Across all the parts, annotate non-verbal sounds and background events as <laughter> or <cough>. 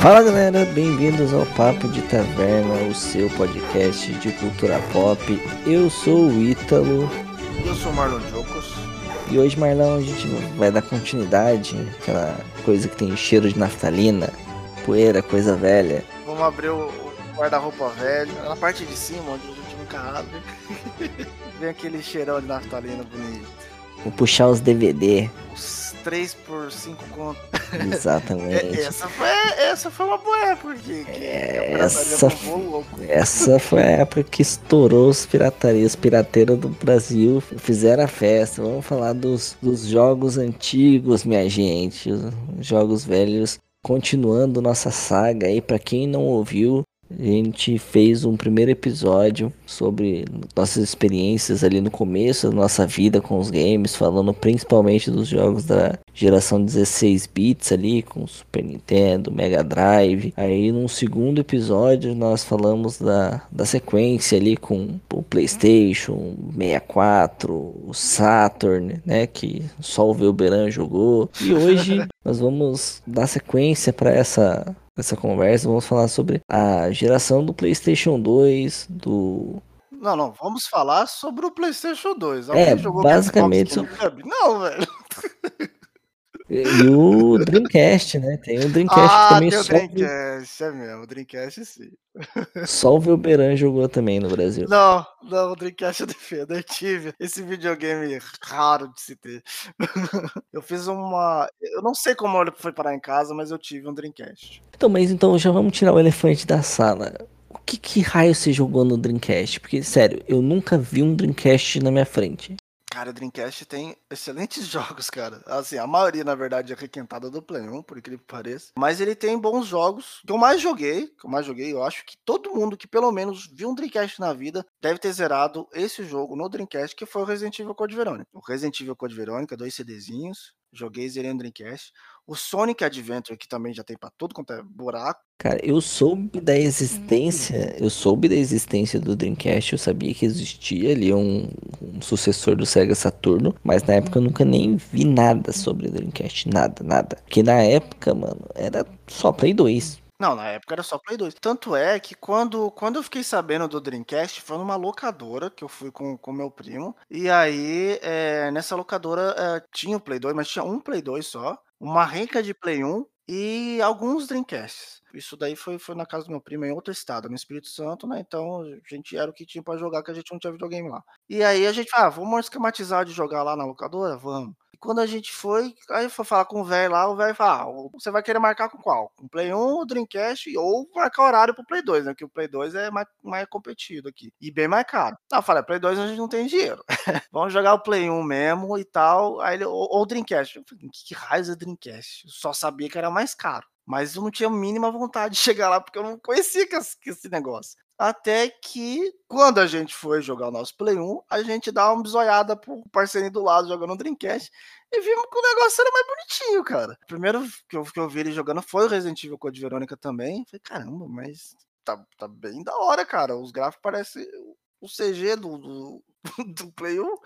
Fala galera, bem-vindos ao Papo de Taverna, o seu podcast de cultura pop. Eu sou o Ítalo. Eu sou o Marlon Jocos. E hoje, Marlon, a gente vai dar continuidade aquela coisa que tem cheiro de naftalina, poeira, coisa velha. Vamos abrir o guarda-roupa velho, na parte de cima, onde a gente nunca abre. <laughs> Vem aquele cheirão de naftalina bonito. Vou puxar os DVD. Os 3 por 5 conto. Exatamente. essa, foi, essa foi uma boa época. É, essa, essa foi a época que estourou os piratarias, pirateiros do Brasil. Fizeram a festa. Vamos falar dos, dos jogos antigos, minha gente. Os jogos velhos. Continuando nossa saga aí, para quem não ouviu, a gente fez um primeiro episódio sobre nossas experiências ali no começo da nossa vida com os games, falando principalmente dos jogos da geração 16 bits ali, com Super Nintendo, Mega Drive. Aí num segundo episódio nós falamos da, da sequência ali com o PlayStation 64, o Saturn, né, que só o Velberan jogou. E hoje <laughs> nós vamos dar sequência para essa essa conversa, vamos falar sobre a geração do PlayStation 2, do não, não, vamos falar sobre o PlayStation 2. Alguém é, basicamente. Não, velho. <laughs> E o Dreamcast, né? Tem o Dreamcast ah, também. Tem o Dreamcast, é mesmo. O Dreamcast sim. Só o Velberan jogou também no Brasil. Não, não, o Dreamcast eu defendo. Eu tive esse videogame raro de se ter. <laughs> Eu fiz uma. Eu não sei como ele foi parar em casa, mas eu tive um Dreamcast. Então, mas então já vamos tirar o elefante da sala. O que, que raio você jogou no Dreamcast? Porque, sério, eu nunca vi um Dreamcast na minha frente. Cara, o Dreamcast tem excelentes <laughs> jogos, cara. Assim, a maioria, na verdade, é requentada do Play 1, por incrível que pareça. Mas ele tem bons jogos. Que eu mais joguei, que eu mais joguei, eu acho que todo mundo que pelo menos viu um Dreamcast na vida deve ter zerado esse jogo no Dreamcast, que foi o Resident Evil Code Verônica. O Resident Evil Code Verônica, dois CDzinhos. Joguei zerei Dreamcast. O Sonic Adventure, que também já tem pra tudo quanto é buraco. Cara, eu soube da existência, eu soube da existência do Dreamcast, eu sabia que existia ali um, um sucessor do Sega Saturno, mas na época eu nunca nem vi nada sobre o Dreamcast, nada, nada. Porque na época, mano, era só Play 2. Não, na época era só Play 2. Tanto é que quando, quando eu fiquei sabendo do Dreamcast, foi numa locadora que eu fui com o meu primo. E aí, é, nessa locadora é, tinha o Play 2, mas tinha um Play 2 só uma renca de Play 1 e alguns Dreamcasts. Isso daí foi, foi na casa do meu primo em outro estado, no Espírito Santo, né? Então a gente era o que tinha para jogar, que a gente não tinha videogame lá. E aí a gente, ah, vamos esquematizar de jogar lá na locadora? Vamos quando a gente foi, aí foi falar com o velho lá, o velho falou: ah, você vai querer marcar com qual? Com Play 1, o Dreamcast ou marcar horário pro Play 2, né? Que o Play 2 é mais, mais competido aqui e bem mais caro. Não, eu falei: Play 2 a gente não tem dinheiro. <laughs> Vamos jogar o Play 1 mesmo e tal. Aí ele, ou, ou Dreamcast. Eu falei: que, que é Dreamcast? Eu só sabia que era mais caro. Mas eu não tinha a mínima vontade de <laughs> chegar lá porque eu não conhecia esse negócio. Até que, quando a gente foi jogar o nosso Play 1, a gente dá uma bisoiada pro parceirinho do lado jogando o Dreamcast e vimos que o negócio era mais bonitinho, cara. Primeiro que eu, que eu vi ele jogando foi o Resident Evil Code Verônica também. Falei, caramba, mas tá, tá bem da hora, cara. Os gráficos parecem o CG do, do, <laughs> do Play 1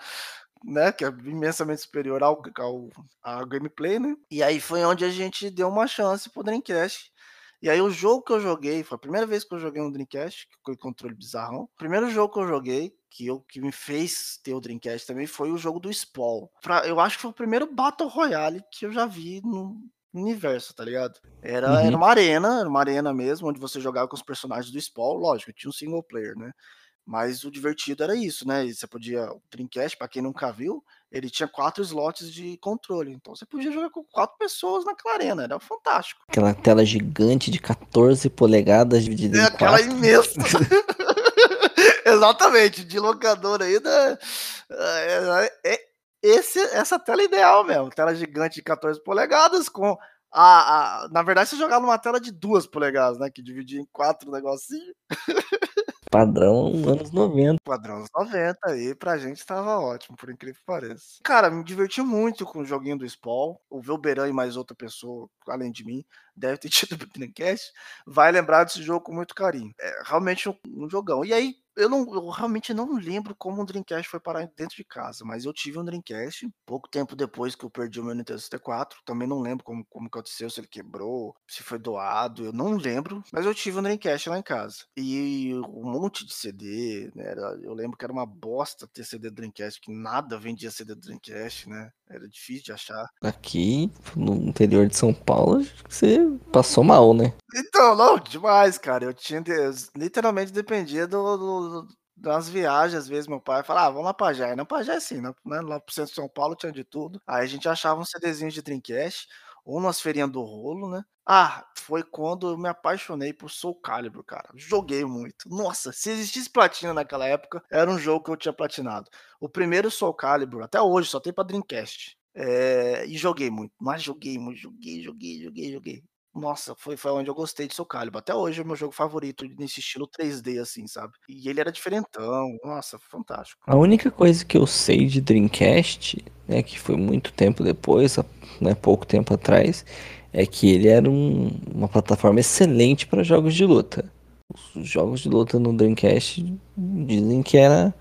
né, que é imensamente superior ao, ao, ao gameplay, né? E aí foi onde a gente deu uma chance pro Dreamcast. E aí o jogo que eu joguei, foi a primeira vez que eu joguei um Dreamcast, que foi controle bizarrão. O primeiro jogo que eu joguei, que, eu, que me fez ter o Dreamcast também, foi o jogo do Spawn. Pra, eu acho que foi o primeiro Battle Royale que eu já vi no universo, tá ligado? Era, uhum. era uma arena, era uma arena mesmo, onde você jogava com os personagens do Spawn, lógico, tinha um single player, né? Mas o divertido era isso, né? E você podia. O Dreamcast, para quem nunca viu, ele tinha quatro slots de controle. Então você podia jogar com quatro pessoas naquela arena. Era fantástico. Aquela tela gigante de 14 polegadas dividida é, em aquela quatro. imensa. <laughs> <laughs> Exatamente, de locador ainda. É, é, esse, essa tela é ideal mesmo. Tela gigante de 14 polegadas com. A, a, na verdade, você jogava numa tela de duas polegadas, né? Que dividia em quatro negocinhos. <laughs> Padrão anos 90. Padrão anos 90 aí, pra gente tava ótimo, por incrível que pareça. Cara, me diverti muito com o joguinho do Spawn. O Velberan e mais outra pessoa, além de mim, deve ter <laughs> tido o Dreamcast, vai lembrar desse jogo com muito carinho. É realmente um, um jogão. E aí, eu, não, eu realmente não lembro como o Dreamcast foi parar dentro de casa, mas eu tive um Dreamcast pouco tempo depois que eu perdi o meu Nintendo 64. Também não lembro como, como aconteceu, se ele quebrou, se foi doado, eu não lembro. Mas eu tive um Dreamcast lá em casa. E um monte de CD, né? Eu lembro que era uma bosta ter CD Dreamcast, que nada vendia CD Dreamcast, né? Era difícil de achar. Aqui, no interior de São Paulo, você passou mal, né? Então, não, demais, cara. Eu tinha. Eu literalmente dependia do, do, das viagens, às vezes meu pai falava, ah, vamos lá pra Jai. Não, pra Jai sim, né? Lá pro centro de São Paulo tinha de tudo. Aí a gente achava um CDzinho de Dreamcast, ou nas feirinhas do rolo, né? Ah, foi quando eu me apaixonei por Soul Calibur, cara. Joguei muito. Nossa, se existisse platina naquela época, era um jogo que eu tinha platinado. O primeiro Soul Calibur, até hoje, só tem pra Dreamcast. É, e joguei muito, mas joguei muito, joguei, joguei, joguei, joguei. Nossa, foi, foi onde eu gostei de Soul Calibur. Até hoje é meu jogo favorito nesse estilo 3D, assim, sabe? E ele era diferentão. Nossa, fantástico. A única coisa que eu sei de Dreamcast, né, que foi muito tempo depois, né, pouco tempo atrás, é que ele era um, uma plataforma excelente para jogos de luta. Os jogos de luta no Dreamcast dizem que era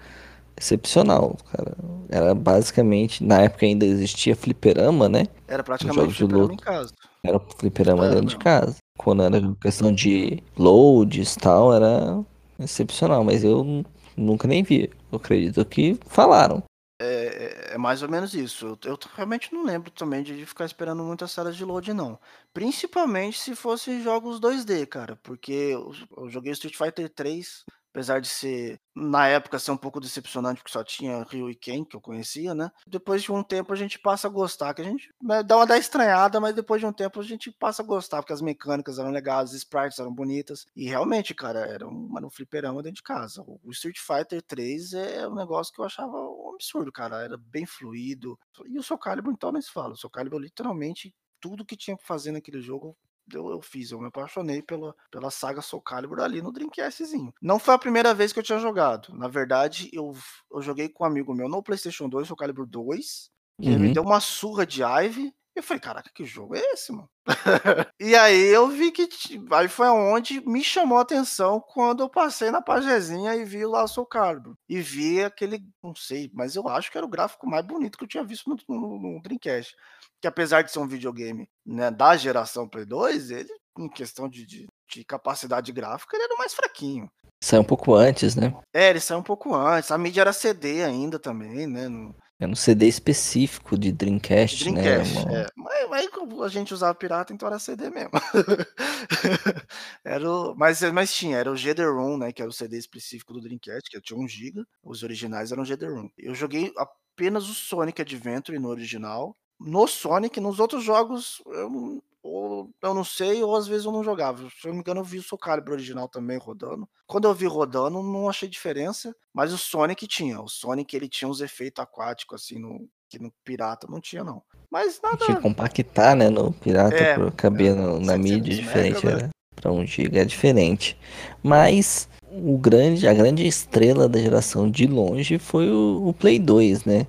excepcional, cara. Era basicamente, na época ainda existia fliperama, né? Era praticamente fliperama em casa. Era fliperama dentro de casa. Quando era questão de loads e tal, era excepcional, mas eu nunca nem vi. Eu acredito que falaram. É, é, é mais ou menos isso. Eu, eu, realmente não lembro também de ficar esperando muitas salas de load, não. Principalmente se fossem jogos 2D, cara. Porque eu, eu joguei Street Fighter 3 apesar de ser, na época, ser um pouco decepcionante, porque só tinha Ryu e Ken, que eu conhecia, né? Depois de um tempo a gente passa a gostar, que a gente né, dá uma da estranhada, mas depois de um tempo a gente passa a gostar, porque as mecânicas eram legais, os sprites eram bonitas, e realmente, cara, era um, era um fliperama dentro de casa. O Street Fighter 3 é um negócio que eu achava um absurdo, cara, era bem fluido, e o Soul Calibur, então, nem se fala, o Soul Calibur, literalmente, tudo que tinha que fazer naquele jogo eu, eu fiz, eu me apaixonei pela, pela saga Soul Calibur ali no Dreamcastzinho. Não foi a primeira vez que eu tinha jogado. Na verdade, eu, eu joguei com um amigo meu no PlayStation 2, Soul Calibur 2, que uhum. ele me uhum. deu uma surra de Ive. Eu falei, caraca, que jogo é esse, mano? <laughs> e aí eu vi que. Aí foi onde me chamou a atenção quando eu passei na pagezinha e vi lá o Soul Calibur. E vi aquele. Não sei, mas eu acho que era o gráfico mais bonito que eu tinha visto no, no, no Dreamcast que apesar de ser um videogame né, da geração Play 2, ele, em questão de, de, de capacidade gráfica, ele era o mais fraquinho. Saiu um pouco antes, né? É, ele saiu um pouco antes. A mídia era CD ainda também, né? No... É um CD específico de Dreamcast, Dreamcast né? É. Mas, mas a gente usava pirata, então era CD mesmo. <laughs> era o... mas, mas tinha, era o GD-ROM, né? Que era o CD específico do Dreamcast, que tinha 1 GB. Os originais eram GD-ROM. Eu joguei apenas o Sonic Adventure no original no Sonic, nos outros jogos eu, ou, eu não sei, ou às vezes eu não jogava. Se eu não me engano, eu vi o Soul Calibur original também rodando. Quando eu vi rodando, não achei diferença, mas o Sonic tinha. O Sonic ele tinha uns efeitos aquáticos assim no que no pirata não tinha não. Mas nada. Tinha que compactar, né, no pirata é, para caber é, no, na mídia diferente, mega, né? Para um giga é diferente. Mas o grande, a grande estrela da geração de longe foi o, o Play 2, né?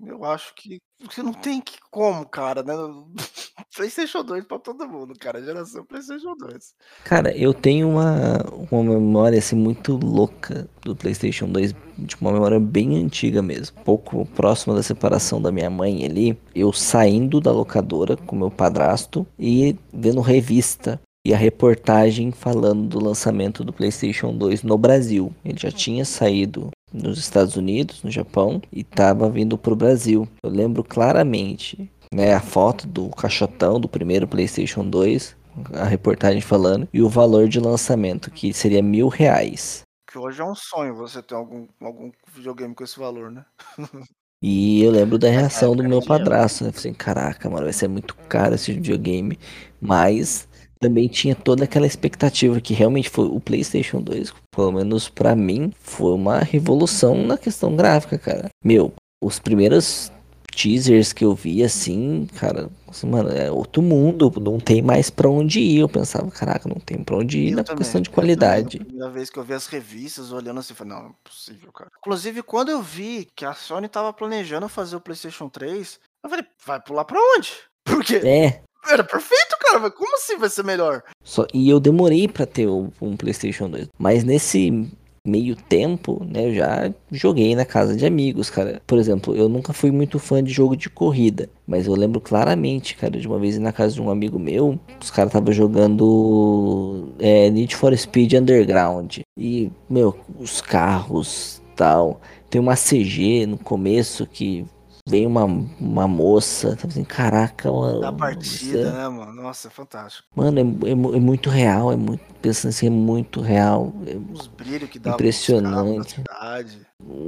Eu acho que você não tem que como, cara, né? PlayStation 2 pra todo mundo, cara. Geração PlayStation 2. Cara, eu tenho uma, uma memória assim muito louca do PlayStation 2, de uma memória bem antiga mesmo, pouco próxima da separação da minha mãe ali. Eu saindo da locadora com meu padrasto e vendo revista e a reportagem falando do lançamento do PlayStation 2 no Brasil. Ele já tinha saído nos Estados Unidos, no Japão, e estava vindo para o Brasil. Eu lembro claramente né, a foto do caixotão do primeiro PlayStation 2, a reportagem falando, e o valor de lançamento, que seria mil reais. Que hoje é um sonho você ter algum, algum videogame com esse valor, né? <laughs> E eu lembro da reação do meu padrasto, né? Falei, caraca, mano, vai ser muito caro esse videogame. Mas também tinha toda aquela expectativa que realmente foi o PlayStation 2, pelo menos para mim, foi uma revolução na questão gráfica, cara. Meu, os primeiros teasers que eu vi assim, cara, assim, mano, é outro mundo, não tem mais para onde ir. Eu pensava, caraca, não tem para onde ir eu na também, questão de qualidade. A primeira vez que eu vi as revistas olhando assim, falei, não, não é possível, cara. Inclusive, quando eu vi que a Sony tava planejando fazer o PlayStation 3, eu falei, vai pular para onde? <laughs> Porque é. Era perfeito, cara, mas como assim vai ser melhor? Só, e eu demorei para ter um PlayStation 2. Mas nesse meio tempo, né, eu já joguei na casa de amigos, cara. Por exemplo, eu nunca fui muito fã de jogo de corrida, mas eu lembro claramente, cara, de uma vez na casa de um amigo meu, os caras estavam jogando é, Need for Speed Underground. E, meu, os carros tal. Tem uma CG no começo que vem uma, uma moça, tá assim, caraca, mano. Da partida, né, mano? Nossa, é fantástico. Mano, é, é, é, muito real, é muito, pensando assim, é muito real. É Os brilhos que dá Impressionante.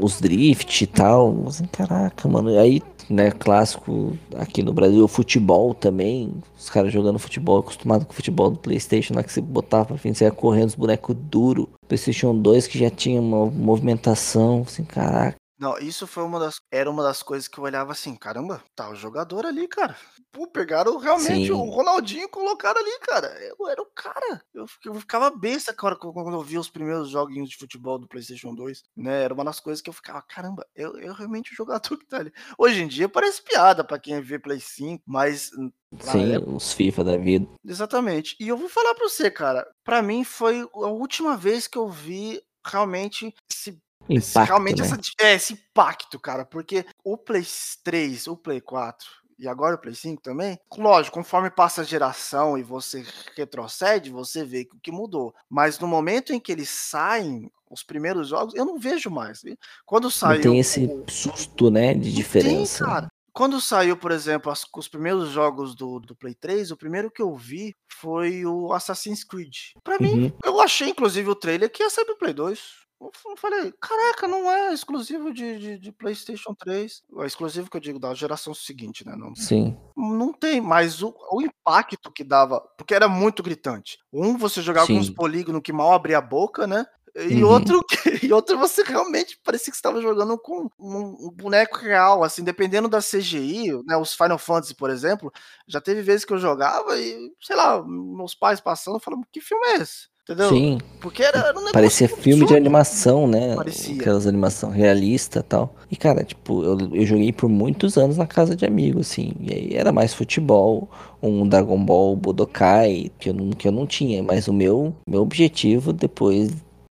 Os drift e tal, assim, caraca, mano. E aí, né, clássico aqui no Brasil, o futebol também, os caras jogando futebol, acostumado com o futebol do Playstation, lá que você botava pra frente, você ia correndo os bonecos duro. Playstation 2 que já tinha uma movimentação, assim, caraca. Não, isso foi uma das era uma das coisas que eu olhava assim: "Caramba, tá o jogador ali, cara". Pô, pegaram realmente o Ronaldinho e colocaram ali, cara. Eu era o cara. Eu eu ficava besta, cara, quando eu via os primeiros joguinhos de futebol do PlayStation 2, né, era uma das coisas que eu ficava: "Caramba, eu eu realmente o jogador <laughs> que tá ali". Hoje em dia parece piada pra quem vê Play 5, mas Sim, época os FIFA da vida. Exatamente. E eu vou falar pra você, cara, pra mim foi a última vez que eu vi realmente esse Impacto, realmente né? essa, é, esse impacto, cara, porque o Play 3, o Play 4 e agora o Play 5 também, lógico, conforme passa a geração e você retrocede, você vê que o que mudou. Mas no momento em que eles saem, os primeiros jogos, eu não vejo mais. Quando saiu. Não tem esse susto, né, de diferença. Tem, cara. Quando saiu, por exemplo, as, os primeiros jogos do, do Play 3, o primeiro que eu vi foi o Assassin's Creed. Pra uhum. mim, eu achei, inclusive, o trailer que ia sair pro Play 2. Eu falei, caraca, não é exclusivo de, de, de, PlayStation 3. É exclusivo que eu digo da geração seguinte, né? Não, Sim. Não tem, mas o, o impacto que dava, porque era muito gritante. Um, você jogava Sim. com uns polígonos que mal abria a boca, né? E uhum. outro <laughs> e outro você realmente parecia que estava jogando com um, um, boneco real, assim, dependendo da CGI, né? Os Final Fantasy, por exemplo, já teve vezes que eu jogava e, sei lá, meus pais passando falando, que filme é esse? Entendeu? Sim. Porque era, era um Parecia filme absurdo. de animação, né? Parecia. Aquelas animação realista e tal. E, cara, tipo, eu, eu joguei por muitos anos na casa de amigos, assim. E aí era mais futebol, um Dragon Ball Budokai, que eu não, que eu não tinha. Mas o meu, meu objetivo, depois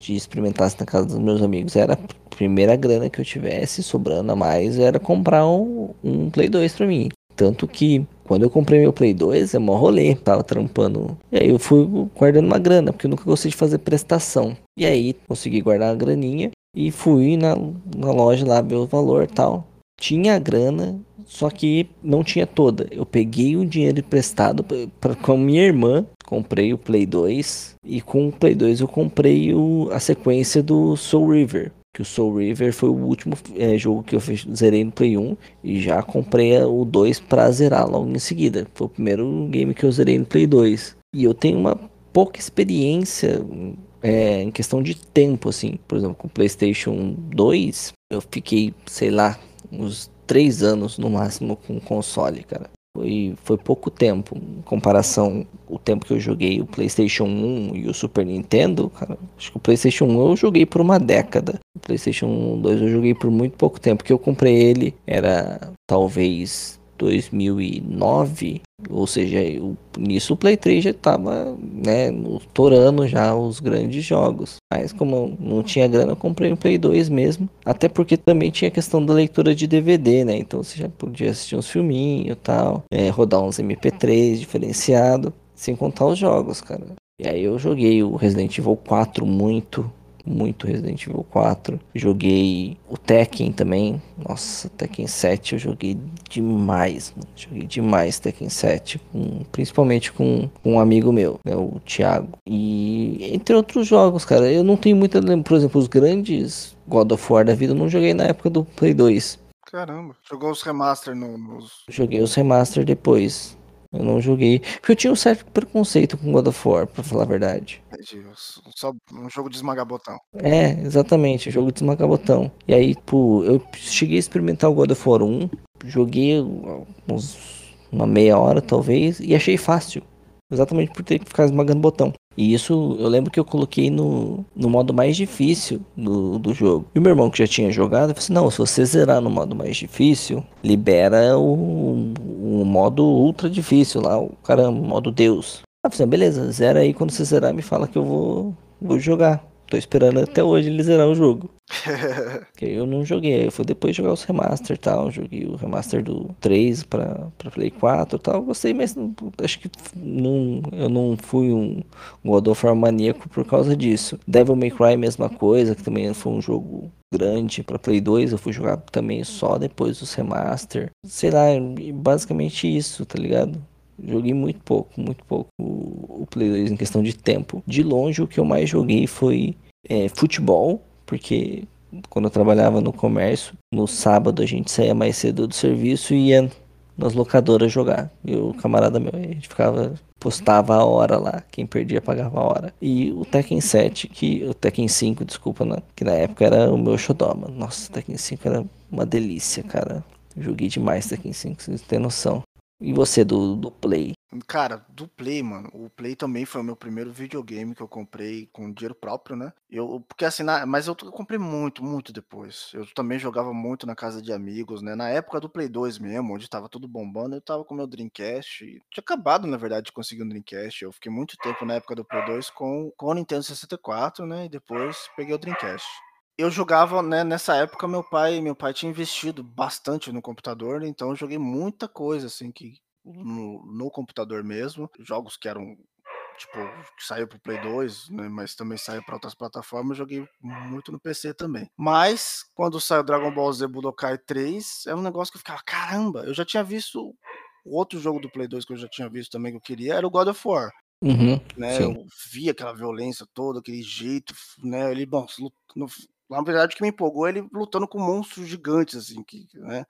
de experimentar na casa dos meus amigos, era a primeira grana que eu tivesse sobrando a mais, era comprar um, um Play 2 pra mim. Tanto que quando eu comprei meu Play 2, é mó rolê, tava trampando. E aí eu fui guardando uma grana, porque eu nunca gostei de fazer prestação. E aí consegui guardar a graninha e fui na, na loja lá ver o valor tal. Tinha a grana, só que não tinha toda. Eu peguei o dinheiro emprestado pra, com minha irmã, comprei o Play 2 e com o Play 2 eu comprei o, a sequência do Soul River que o Soul River foi o último é, jogo que eu zerei no Play 1 e já comprei o 2 para zerar logo em seguida. Foi o primeiro game que eu zerei no Play 2. E eu tenho uma pouca experiência é, em questão de tempo, assim. Por exemplo, com o PlayStation 2, eu fiquei, sei lá, uns 3 anos no máximo com o console, cara. Foi, foi pouco tempo. Em comparação o tempo que eu joguei o PlayStation 1 e o Super Nintendo, cara, acho que o PlayStation 1 eu joguei por uma década. O PlayStation 2 eu joguei por muito pouco tempo. Que eu comprei ele era talvez 2009, ou seja, eu, nisso o Play 3 já estava, né, torando já os grandes jogos. Mas como não tinha grana, eu comprei o Play 2 mesmo, até porque também tinha a questão da leitura de DVD, né? Então você já podia assistir uns filminhos e tal, é, rodar uns MP3 diferenciado, sem contar os jogos, cara. E aí eu joguei o Resident Evil 4 muito, muito Resident Evil 4. Joguei o Tekken também. Nossa, Tekken 7 eu joguei demais, mano. Joguei demais Tekken 7, com, principalmente com, com, um amigo meu, né, o Thiago. E entre outros jogos, cara, eu não tenho muita por exemplo, os grandes God of War da vida eu não joguei na época do Play 2. Caramba, jogou os remaster no, nos. Joguei os remaster depois. Eu não joguei. Porque eu tinha um certo preconceito com God of War, pra falar a verdade. Só um jogo de esmagar botão. É, exatamente, jogo de esmagar botão. E aí, pô, eu cheguei a experimentar o God of War 1, joguei uns, uma meia hora talvez, e achei fácil. Exatamente por ter que ficar esmagando botão. E isso eu lembro que eu coloquei no, no modo mais difícil do, do jogo. E o meu irmão que já tinha jogado, falou assim, não, se você zerar no modo mais difícil, libera o, o modo ultra difícil lá, o caramba, modo Deus. Ah, falei, beleza, zera aí, quando você zerar me fala que eu vou, vou jogar. Tô esperando até hoje ele zerar o jogo. <laughs> que eu não joguei, eu fui depois jogar os remaster e tal. Joguei o remaster do 3 pra, pra Play 4 e tal. Gostei, mas não, acho que não, eu não fui um God of War maníaco por causa disso. Devil May Cry, mesma coisa, que também foi um jogo grande para Play 2. Eu fui jogar também só depois dos remaster. Sei lá, basicamente isso, tá ligado? Joguei muito pouco, muito pouco o, o Play 2 em questão de tempo. De longe, o que eu mais joguei foi é, futebol, porque quando eu trabalhava no comércio, no sábado a gente saía mais cedo do serviço e ia nas locadoras jogar. E o camarada meu, a gente ficava, postava a hora lá, quem perdia pagava a hora. E o Tekken 7, que o Tekken 5, desculpa, né? que na época era o meu xodó, mano. Nossa, o Tekken 5 era uma delícia, cara. Joguei demais Tekken 5, vocês têm noção. E você do, do Play? Cara, do Play, mano. O Play também foi o meu primeiro videogame que eu comprei com dinheiro próprio, né? Eu, porque assim, na, mas eu, eu comprei muito, muito depois. Eu também jogava muito na casa de amigos, né? Na época do Play 2 mesmo, onde tava tudo bombando, eu tava com meu Dreamcast. Tinha acabado, na verdade, de conseguir um Dreamcast. Eu fiquei muito tempo na época do Play 2 com, com o Nintendo 64, né? E depois peguei o Dreamcast eu jogava, né, nessa época meu pai, meu pai tinha investido bastante no computador, então eu joguei muita coisa assim que no, no computador mesmo, jogos que eram tipo, que saiu pro Play 2, né, mas também saiu para outras plataformas, eu joguei muito no PC também. Mas quando saiu Dragon Ball Z Budokai 3, é um negócio que eu ficava, caramba, eu já tinha visto outro jogo do Play 2 que eu já tinha visto também que eu queria, era o God of War. Uhum, né, eu via aquela violência toda, aquele jeito, né, ele, bom, no, na verdade, o que me empolgou é ele lutando com monstros gigantes, assim, que, né?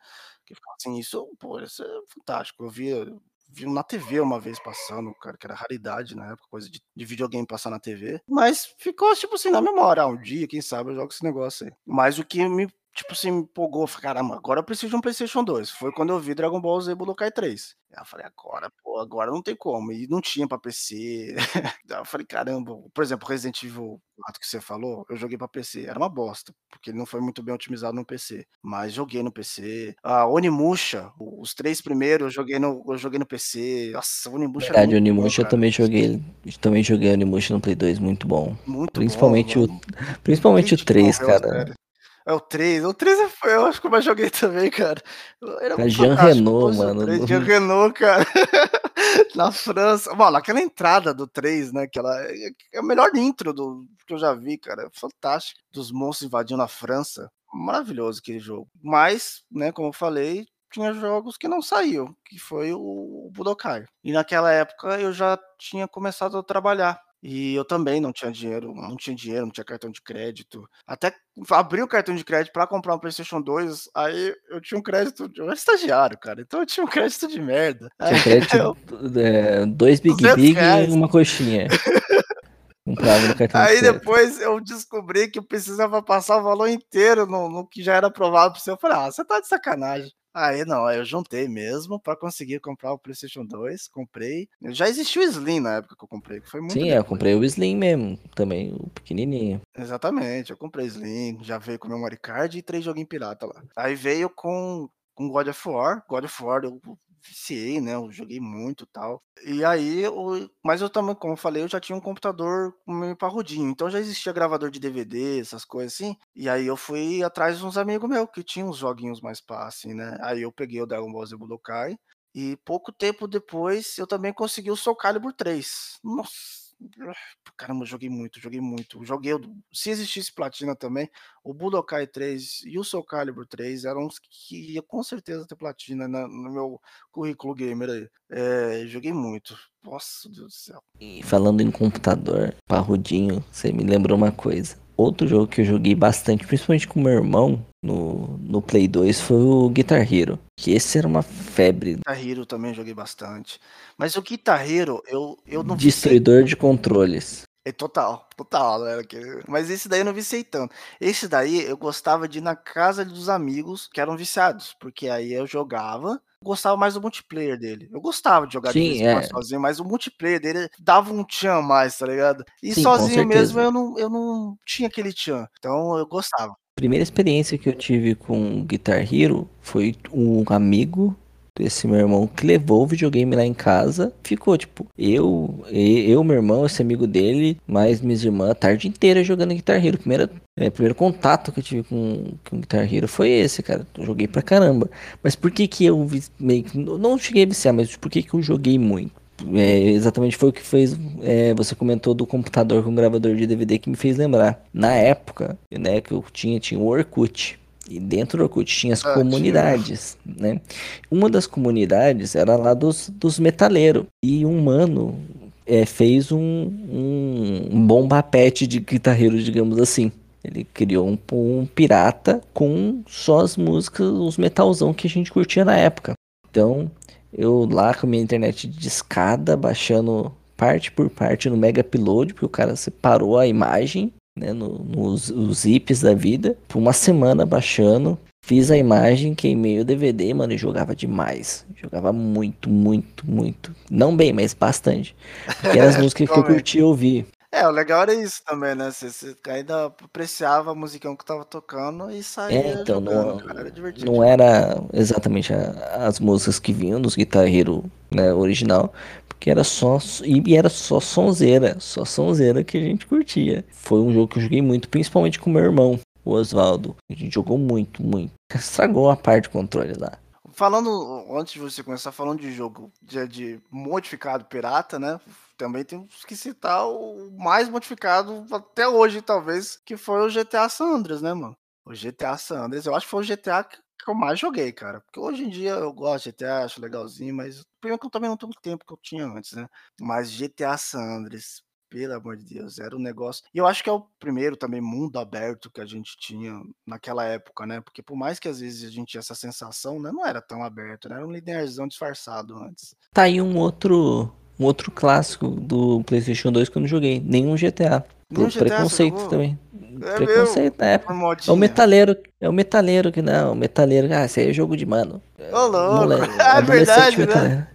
Que assim, isso, pô, isso é fantástico. Eu via, vi na TV uma vez passando, cara, que era raridade na época, coisa de, de videogame passar na TV. Mas ficou, tipo assim, na memória. Ah, um dia, quem sabe, eu jogo esse negócio aí. Mas o que me tipo assim, me empolgou. Falei, caramba, agora eu preciso de um PlayStation 2. Foi quando eu vi Dragon Ball Z Budokai 3. Aí eu falei, agora, pô, agora não tem como. E não tinha pra PC. <laughs> Eu falei, caramba, por exemplo, Resident Evil 4 que você falou, eu joguei pra PC. Era uma bosta, porque ele não foi muito bem otimizado no PC. Mas joguei no PC. A Onimusha, os três primeiros, eu joguei no, eu joguei no PC. Nossa, Onimusha Verdade, é Onimusha bom, eu também joguei. Também joguei Onimusha no Play 2, muito bom. Muito principalmente bom, o, principalmente o 3, cara. É o 3. O 3 foi, eu acho que eu mais joguei também, cara. Era é Jean Renault, mano. 3, Jean Renault, cara. <laughs> Na França. Mano, aquela entrada do 3, né? Que ela é, é a melhor intro do, que eu já vi, cara. Fantástico. Dos monstros invadindo a França. Maravilhoso aquele jogo. Mas, né, como eu falei, tinha jogos que não saíam, que foi o Budokai. E naquela época eu já tinha começado a trabalhar. E eu também não tinha dinheiro, não tinha dinheiro, não tinha cartão de crédito. Até abri o cartão de crédito para comprar um PlayStation 2, aí eu tinha um crédito, eu era estagiário, cara, então eu tinha um crédito de merda. <laughs> Tinha crédito, eu, é, dois Big Big reais. e uma coxinha. Aí de depois eu descobri que eu precisava passar o valor inteiro no, no que já era aprovado pro seu. Eu falei, ah, você tá de sacanagem. Aí não, aí eu juntei mesmo para conseguir comprar o PlayStation 2, comprei. Já existiu o Slim na época que eu comprei, que foi muito Sim, depois. eu comprei o Slim mesmo, também, o pequenininho. Exatamente, eu comprei Slim, já veio com o memory card e três joguinhos pirata lá. Aí veio com com God of War, God of War eu viciei, né? Eu joguei muito tal. E aí, eu, mas eu também, como eu falei, eu já tinha um computador meio parrudinho. Então já existia gravador de DVD, essas coisas assim. E aí eu fui atrás de uns amigos meus que tinham uns joguinhos mais pá, assim, né? Aí eu peguei o Dragon Ball Z Budokai. E pouco tempo depois eu também consegui o Soul Calibur 3. Nossa! Caramba, joguei muito, joguei muito. Joguei, se existisse platina também, o Budokai 3 e o Soul Calibur 3 eram os que ia com certeza ter platina na, no meu currículo gamer aí. É, joguei muito. Nossa, Deus do céu. E falando em computador, parrudinho, você me lembrou uma coisa. Outro jogo que eu joguei bastante, principalmente com meu irmão, no, no Play 2, foi o Guitar Hero. Que esse era uma febre. Guitar Hero também joguei bastante. Mas o Guitar Hero, eu, eu não Destruidor de controles. É total, total, né? Mas esse daí eu não viciei tanto. Esse daí eu gostava de ir na casa dos amigos que eram viciados, porque aí eu jogava gostava mais do multiplayer dele. Eu gostava de jogar Sim, de é. sozinho, mas o multiplayer dele dava um tchan mais, tá ligado? E Sim, sozinho mesmo eu não, eu não tinha aquele tchan. Então eu gostava. Primeira experiência que eu tive com Guitar Hero foi um amigo esse meu irmão que levou o videogame lá em casa, ficou, tipo, eu, eu, meu irmão, esse amigo dele, mais minhas irmãs, a tarde inteira jogando Guitar Hero. Primeiro, é, primeiro contato que eu tive com, com Guitar Hero foi esse, cara. Eu joguei pra caramba. Mas por que que eu meio que. Não cheguei a viciar, mas por que que eu joguei muito? É, exatamente foi o que fez. É, você comentou do computador com gravador de DVD que me fez lembrar. Na época, né, que eu tinha, tinha o Orkut. E dentro do Orkut tinha as ah, comunidades, tinha. né? Uma das comunidades era lá dos, dos metaleiros. E um mano é, fez um, um, um bomba pet de guitarreiro, digamos assim. Ele criou um, um pirata com só as músicas, os metalzão que a gente curtia na época. Então, eu lá com a minha internet de escada, baixando parte por parte no Mega Upload, porque o cara separou a imagem né, no, nos, nos zips da vida, por uma semana baixando. Fiz a imagem, queimei o DVD, mano, e jogava demais. Jogava muito, muito, muito. Não bem, mas bastante. Porque eram as <laughs> músicas que eu curtia ouvir. É, o legal era isso também, né? Você, você ainda apreciava a musicão que tava tocando e saía é, então, jogando, não, cara, era divertido. Não era exatamente a, as músicas que vinham dos Guitar Hero né, original, porque era só e era só sonzeira, só sonzeira que a gente curtia. Foi um jogo que eu joguei muito, principalmente com meu irmão, o Oswaldo. A gente jogou muito, muito. <laughs> Estragou a parte do controle lá. Falando, antes de você começar falando de jogo de, de modificado pirata, né? Também temos que citar o mais modificado até hoje, talvez, que foi o GTA San Andreas, né, mano? O GTA San Andreas, eu acho que foi o GTA que eu mais joguei, cara. Porque hoje em dia eu gosto de GTA, acho legalzinho, mas primeiro que eu também não tenho o tempo que eu tinha antes, né? Mas GTA San Andreas, pelo amor de Deus, era um negócio. E eu acho que é o primeiro também mundo aberto que a gente tinha naquela época, né? Porque por mais que às vezes a gente tinha essa sensação, né? Não era tão aberto, né? Era um linearzão disfarçado antes. Tá aí um outro um outro clássico do PlayStation 2 que eu não joguei. Nenhum GTA. Por GTA preconceito também. É preconceito meu, na época. É o metaleiro. É o metaleiro que não. O metaleiro. Ah, esse aí é jogo de mano. Ô, louco. Moleque, <laughs> é verdade, né?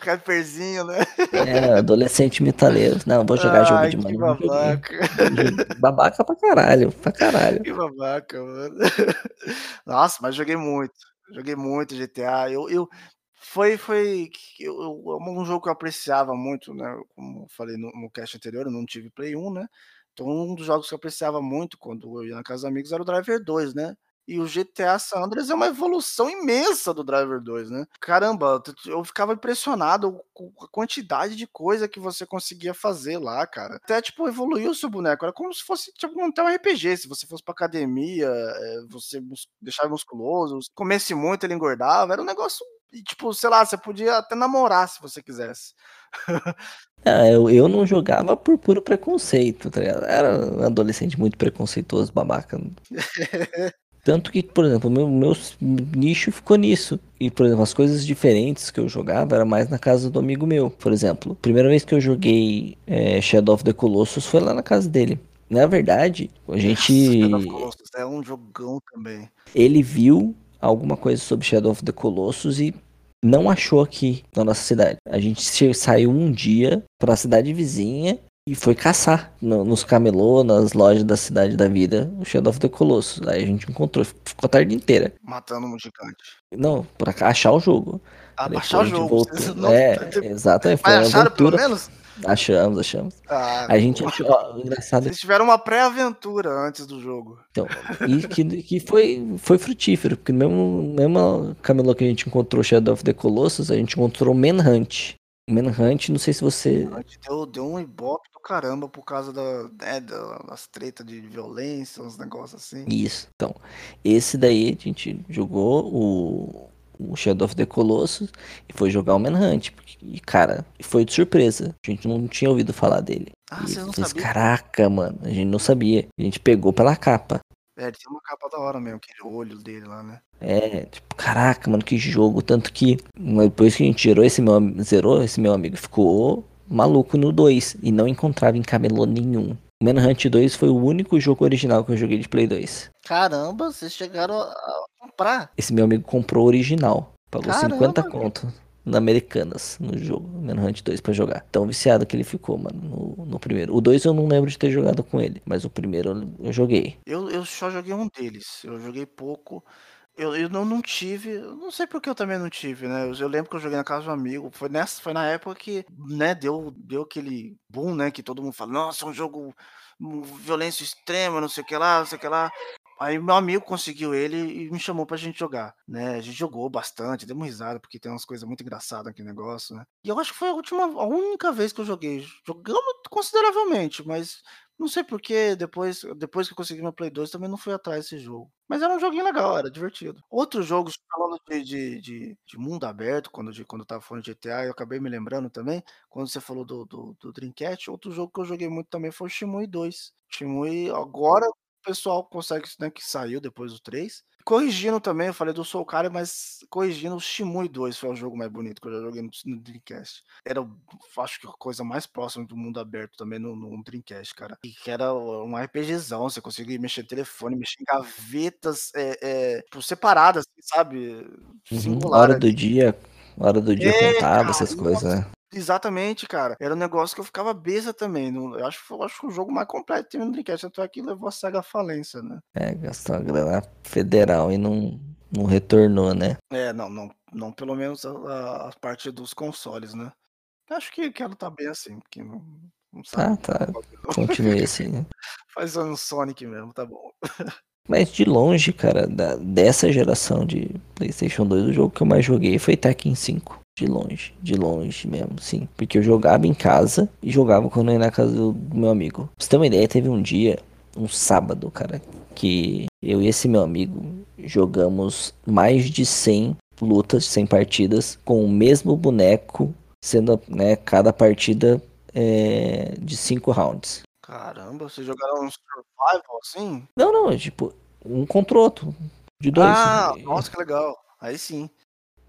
Rapperzinho, né? É, adolescente metaleiro. Não, vou jogar jogo de mano. Babaca. babaca pra caralho. Pra caralho. Que babaca, mano. <laughs> Nossa, mas joguei muito. Joguei muito GTA. Eu, eu, foi foi eu, um jogo que eu apreciava muito, né, como eu falei no no cast anterior, eu não tive Play 1, né, então um dos jogos que eu apreciava muito quando eu ia na casa dos amigos era o Driver 2, né, e o GTA San Andreas é uma evolução imensa do Driver 2, né. Caramba, eu ficava impressionado com a quantidade de coisa que você conseguia fazer lá, cara. Até, tipo, evoluiu o seu boneco, era como se fosse, tipo, montar um RPG, se você fosse pra academia, eh, você deixava musculoso, comesse muito, ele engordava, era um negócio e, tipo, sei lá, você podia até namorar se você quisesse. Ah, eu, eu não jogava por puro preconceito, tá ligado? Era um adolescente muito preconceituoso, babaca. Tanto que, por exemplo, o meu, meu nicho ficou nisso. E, por exemplo, as coisas diferentes que eu jogava era mais na casa do amigo meu. Por exemplo, a primeira vez que eu joguei é, Shadow of the Colossus foi lá na casa dele. Na verdade, a gente. Nossa, Shadow of the Colossus é um jogão também. Ele viu alguma coisa sobre Shadow of the Colossus e não achou aqui na nossa cidade. A gente saiu um dia para a cidade vizinha e foi caçar no, nos camelô, nas lojas da cidade da vida, o Shadow of the Colossus. Aí a gente encontrou, ficou a tarde inteira. Matando um gigante. Não, pra achar o jogo. Ah, achar o jogo. Voltou. Não... É, <laughs> exatamente. Mas acharam pelo menos? Achamos, achamos. Ah, a gente achou, ó, engraçado. Eles tiveram uma pré-aventura antes do jogo. Então, e que, que foi, foi frutífero, porque mesmo, mesmo camelô que a gente encontrou Shadow of the Colossus, a gente encontrou Manhunt. Manhunt, não sei se você. Deu, deu um ibope do caramba por causa da, né, das tretas de violência, uns negócios assim. Isso, então. Esse daí a gente jogou o, o Shadow of the Colossus e foi jogar o Manhunt. E, cara, foi de surpresa. A gente não tinha ouvido falar dele. Ah, você não fez, sabia? Caraca, mano, a gente não sabia. A gente pegou pela capa. É, ele tem uma capa da hora mesmo, aquele olho dele lá, né? É, tipo, caraca, mano, que jogo. Tanto que depois que a gente zerou esse meu, zerou, esse meu amigo ficou maluco no 2 e não encontrava em camelô nenhum. Manhunt 2 foi o único jogo original que eu joguei de Play 2. Caramba, vocês chegaram a comprar? Esse meu amigo comprou original. Pagou Caramba, 50 conto na Americanas no jogo, Manhunt 2 pra jogar. Tão viciado que ele ficou, mano, no, no, primeiro. O 2 eu não lembro de ter jogado com ele, mas o primeiro eu, eu joguei. Eu, eu só joguei um deles. Eu joguei pouco. Eu, eu não, não tive, não sei porque eu também não tive, né? Eu, eu lembro que eu joguei na casa de um amigo. Foi, nessa, foi na época que, né, deu, deu aquele boom, né? Que todo mundo fala, nossa, é um jogo violência extrema, não sei o que lá, não sei o que lá. Aí meu amigo conseguiu ele e me chamou pra gente jogar, né? A gente jogou bastante, deu uma risada, porque tem umas coisas muito engraçadas aqui negócio, né? E eu acho que foi a última, a única vez que eu joguei. Jogamos consideravelmente, mas não sei porquê, depois, depois que eu consegui meu Play 2, também não fui atrás desse jogo. Mas era um joguinho legal, era divertido. Outros jogos, falando de, de, de, de mundo aberto, quando, de, quando eu tava falando de GTA, eu acabei me lembrando também, quando você falou do, do, do Dreamcast, outro jogo que eu joguei muito também foi o Shimui 2. Shimui, agora pessoal consegue, né, que saiu depois do 3, Corrigindo também, eu falei do Soul Calibur, mas corrigindo, o Shimui 2 foi o jogo mais bonito que eu já joguei no, no Dreamcast. Era, acho que a coisa mais próxima do mundo aberto também no, no Dreamcast, cara. E que era um RPGzão, você conseguia mexer telefone, mexer em gavetas é, é, por separadas, assim, sabe? Uhum, hora do dia, hora do dia é, contava cara, essas coisas, né? Exatamente, cara. Era um negócio que eu ficava besta também. eu acho, eu acho que o jogo mais completo teve no Dreamcast. Tanto é que levou a SEGA à falência, né? É, gastou a grana federal e não, não retornou, né? É, não, não, não pelo menos a, a parte dos consoles, né? Acho que, que ela tá bem assim, porque não, não sabe. Tá, tá. <laughs> Continue assim, né? Faz um Sonic mesmo, tá bom. Mas de longe, cara, da, dessa geração de PlayStation 2, o jogo que eu mais joguei foi Tekken 5. De longe, de longe mesmo, sim. Porque eu jogava em casa e jogava quando eu ia na casa do meu amigo. Pra você ter uma ideia, teve um dia, um sábado, cara, que eu e esse meu amigo jogamos mais de 100 lutas, 100 partidas com o mesmo boneco, sendo, né, cada partida é, de 5 rounds. Caramba, vocês jogaram um survival assim? Não, não, tipo, um contra o outro. De dois. Ah, nossa, que legal. Aí sim.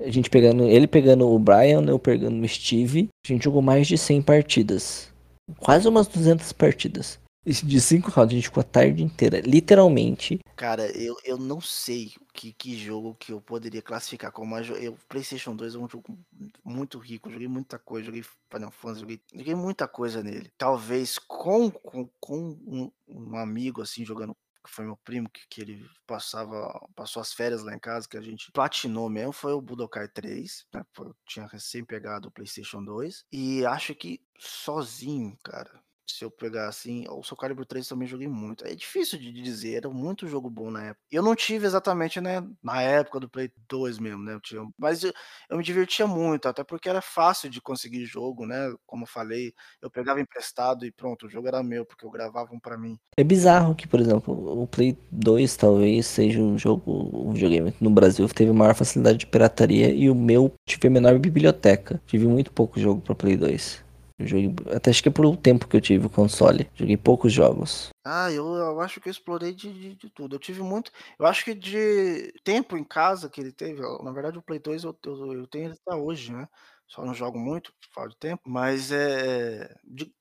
A gente pegando, ele pegando o Brian, eu pegando o Steve. A gente jogou mais de 100 partidas. Quase umas 200 partidas. De 5 rounds, a gente ficou a tarde inteira, literalmente. Cara, eu, eu não sei que, que jogo que eu poderia classificar como uma, eu PlayStation 2 é um jogo muito rico, joguei muita coisa, joguei Final Fantasy, joguei, joguei muita coisa nele. Talvez com, com, com um, um amigo assim jogando que foi meu primo, que, que ele passava, passou as férias lá em casa, que a gente platinou mesmo, foi o Budokai 3, né? Eu tinha recém pegado o PlayStation 2, e acho que sozinho, cara, se eu pegar assim, o Soul Calibur 3 também joguei muito. É difícil de dizer, era muito jogo bom na época. Eu não tive exatamente, né, na época do Play 2 mesmo, né, eu tinha, mas eu, eu, me divertia muito, até porque era fácil de conseguir jogo, né, como eu falei, eu pegava emprestado e pronto, o jogo era meu, porque eu gravava um pra mim. É bizarro que, por exemplo, o Play 2 talvez seja um jogo, um videogame no Brasil que teve maior facilidade de pirataria e o meu tive a menor biblioteca. Tive muito pouco jogo para Play 2. Eu joguei, até acho que por um tempo que eu tive o console. Joguei poucos jogos. Ah, eu, eu acho que eu explorei de, de, de, tudo. Eu tive muito. Eu acho que de tempo em casa que ele teve. Na verdade, o Play 2 eu, eu, eu tenho ele até hoje, né? só não jogo muito, fora de tempo, mas é,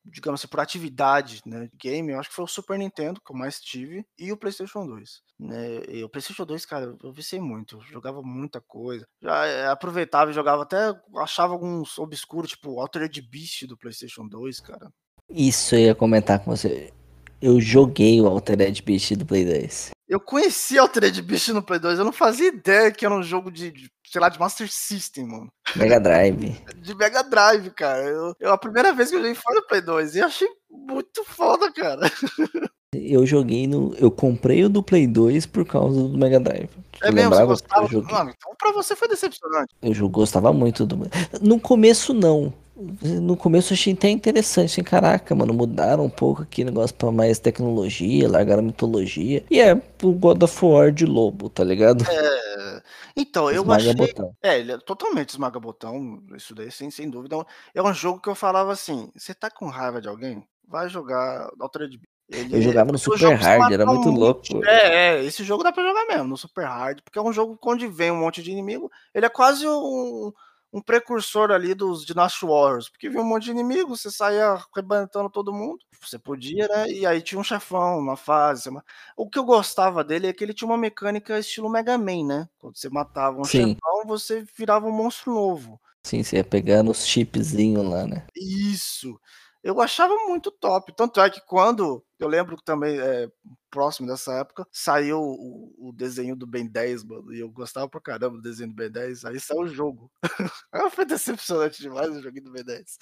digamos assim, por atividade, né, game, eu acho que foi o Super Nintendo que eu mais tive e o PlayStation 2, né, e o PlayStation 2, cara, eu vicei muito, eu jogava muita coisa, já é, aproveitava e jogava até, achava alguns obscuros, tipo Altered Beast do PlayStation 2, cara. Isso eu ia comentar com você, eu joguei o Altered Beast do Play 2. Eu conheci Altered Beast no Play 2, eu não fazia ideia que era um jogo de, de sei lá, de Master System, mano. Mega Drive. De Mega Drive, cara. Eu, eu, a primeira vez que eu joguei foi no Play 2 e achei muito foda, cara. <laughs> Eu joguei no. Eu comprei o do Play 2 por causa do Mega Drive. É eu mesmo, você gostava? Mano, então pra você foi decepcionante. Eu gostava muito do. No começo, não. No começo eu achei até interessante, assim, caraca, mano, mudaram um pouco aqui o negócio pra mais tecnologia, largaram mitologia. E é o God of War de lobo, tá ligado? É. Então, eu esmaga achei. Botão. É, ele é totalmente esmaga botão, isso daí, sem, sem dúvida. É um jogo que eu falava assim: você tá com raiva de alguém? Vai jogar Altered Beast. Ele, eu jogava no Super Hard, era muito louco. É, é, esse jogo dá pra jogar mesmo, no Super Hard, porque é um jogo onde vem um monte de inimigo. Ele é quase um um precursor ali dos Dynasty Warriors, porque vinha um monte de inimigos, você saía arrebentando todo mundo, você podia, né? E aí tinha um chefão, uma fase. Uma... O que eu gostava dele é que ele tinha uma mecânica estilo Mega Man, né? Quando você matava um Sim. chefão, você virava um monstro novo. Sim, você ia pegando os chipzinhos lá, né? Isso. Eu achava muito top. Tanto é que quando eu lembro também, é, próximo dessa época, saiu o, o, desenho do Ben 10, mano. E eu gostava pra caramba do desenho do Ben 10. Aí saiu o jogo. <laughs> Foi decepcionante demais o joguinho do Ben 10.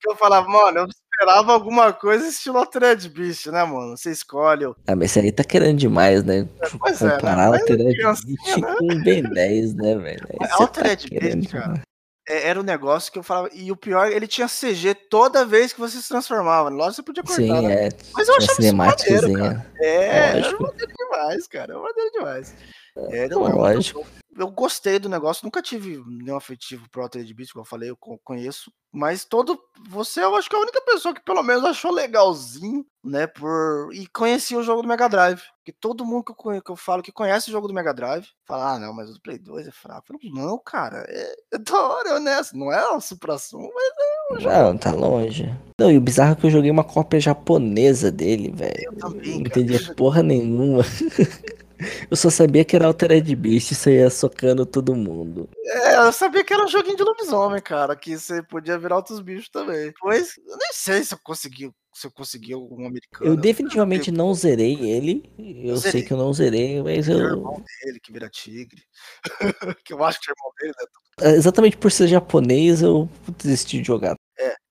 Que eu falava, mano, eu esperava alguma coisa estilo Altered Beast, né, mano? Você escolhe. Ah, mas esse aí tá querendo demais, né? É, pois Comparar é, né? Altered Beast né? com o Ben 10, né, velho? Altered tá Beast, cara. É, era um negócio que eu falava. E o pior, ele tinha CG toda vez que você se transformava. Lógico, você podia cortar. Sim, né? é. Mas eu achava isso maneiro, cara. É, Lógico. era maneiro demais, cara. Era maneiro demais. É, era Lógico. Eu, eu, gostei do negócio, nunca tive nenhum afetivo pro Altered Beast, como eu falei, eu conheço. Mas todo. Você, eu acho que é a única pessoa que pelo menos achou legalzinho, né? Por. E conhecia o jogo do Mega Drive. Que todo mundo que eu, conheço, que eu falo que conhece o jogo do Mega Drive fala, ah, não, mas o Play 2 é fraco. Eu falo, não, cara, é, <laughs> é da hora, é honesto. Não é um supra-sumo, mas é Não, tá longe. Não, e o bizarro é que eu joguei uma cópia japonesa dele, velho. Eu também. Não entendi porra nenhuma. <laughs> Eu só sabia que era Altered Beast e você ia socando todo mundo. É, eu sabia que era um joguinho de lobisomem, cara, que você podia virar outros bichos também. Pois, eu nem sei se eu consegui, se eu consegui algum americano. Eu definitivamente não zerei ele. Eu, eu sei zerei. que eu não zerei, mas eu. O irmão dele que vira tigre. <laughs> que eu acho que é o irmão dele, né? Exatamente por ser japonês, eu desisti de jogar.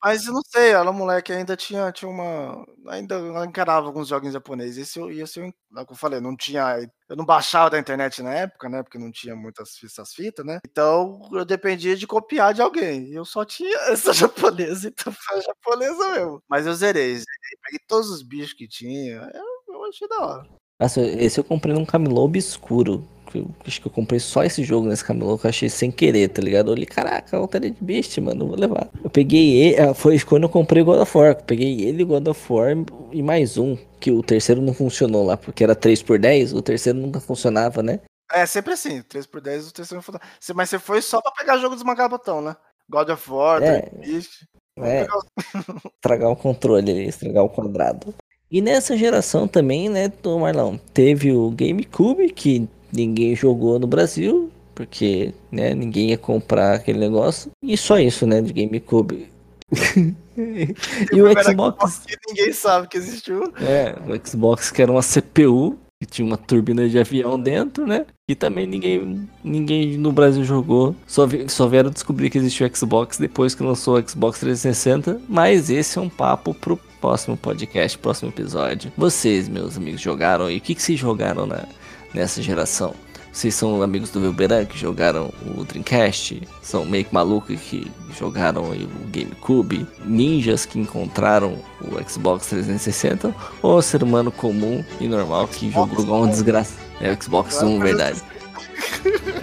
É, mas eu não sei, ela moleque ainda tinha, tinha uma. Ainda encarava alguns jogos japoneses. Eu, esse eu, é como eu falei, não tinha. Eu não baixava da internet na época, né? Porque não tinha muitas essas fitas, né? Então eu dependia de copiar de alguém. Eu só tinha <laughs> essa japonesa, então foi japonesa mesmo. Mas eu zerei, zerei. Peguei todos os bichos que tinha. Eu, eu achei da hora. Nossa, esse eu comprei num camelô obscuro. Eu, acho que eu comprei só esse jogo nesse camelô que eu achei sem querer, tá ligado? Eu olhei, caraca, Altered Beast, mano, vou levar. Eu peguei ele, ah, foi quando eu comprei God of War. Eu peguei ele, God of War e mais um, que o terceiro não funcionou lá, porque era 3 por 10 o terceiro nunca funcionava, né? É, sempre assim, 3 por 10 o terceiro não funcionava. Mas você foi só pra pegar jogo desmancar botão, né? God of War, é, Beast. É, <laughs> <laughs> estragar o controle ali, estragar o quadrado. E nessa geração também, né, Marlão, teve o GameCube, que ninguém jogou no Brasil, porque né, ninguém ia comprar aquele negócio. E só isso, né, de GameCube. <laughs> e o Xbox. Que ninguém sabe que existiu. É, o Xbox que era uma CPU, que tinha uma turbina de avião dentro, né? E também ninguém, ninguém no Brasil jogou. Só, vi, só vieram descobrir que existiu o Xbox depois que lançou o Xbox 360. Mas esse é um papo pro próximo podcast, próximo episódio. Vocês, meus amigos, jogaram e o que, que vocês jogaram na, nessa geração? Vocês são amigos do Velberan que jogaram o Dreamcast? São meio que malucos que jogaram o GameCube? Ninjas que encontraram o Xbox 360? Ou ser humano comum e normal que jogou igual um desgraça? É o Xbox One, verdade.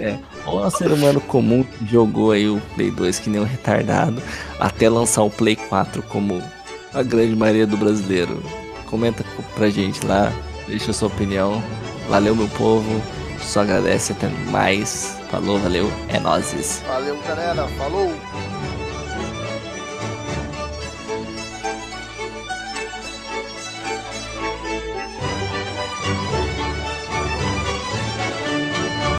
É. Ou um ser humano comum que jogou aí o Play 2 que nem um retardado até lançar o Play 4 como a grande maioria do brasileiro. Comenta pra gente lá, deixa a sua opinião. Valeu, meu povo. Só agradece até mais. Falou, valeu. É nozes. Valeu, galera. Falou.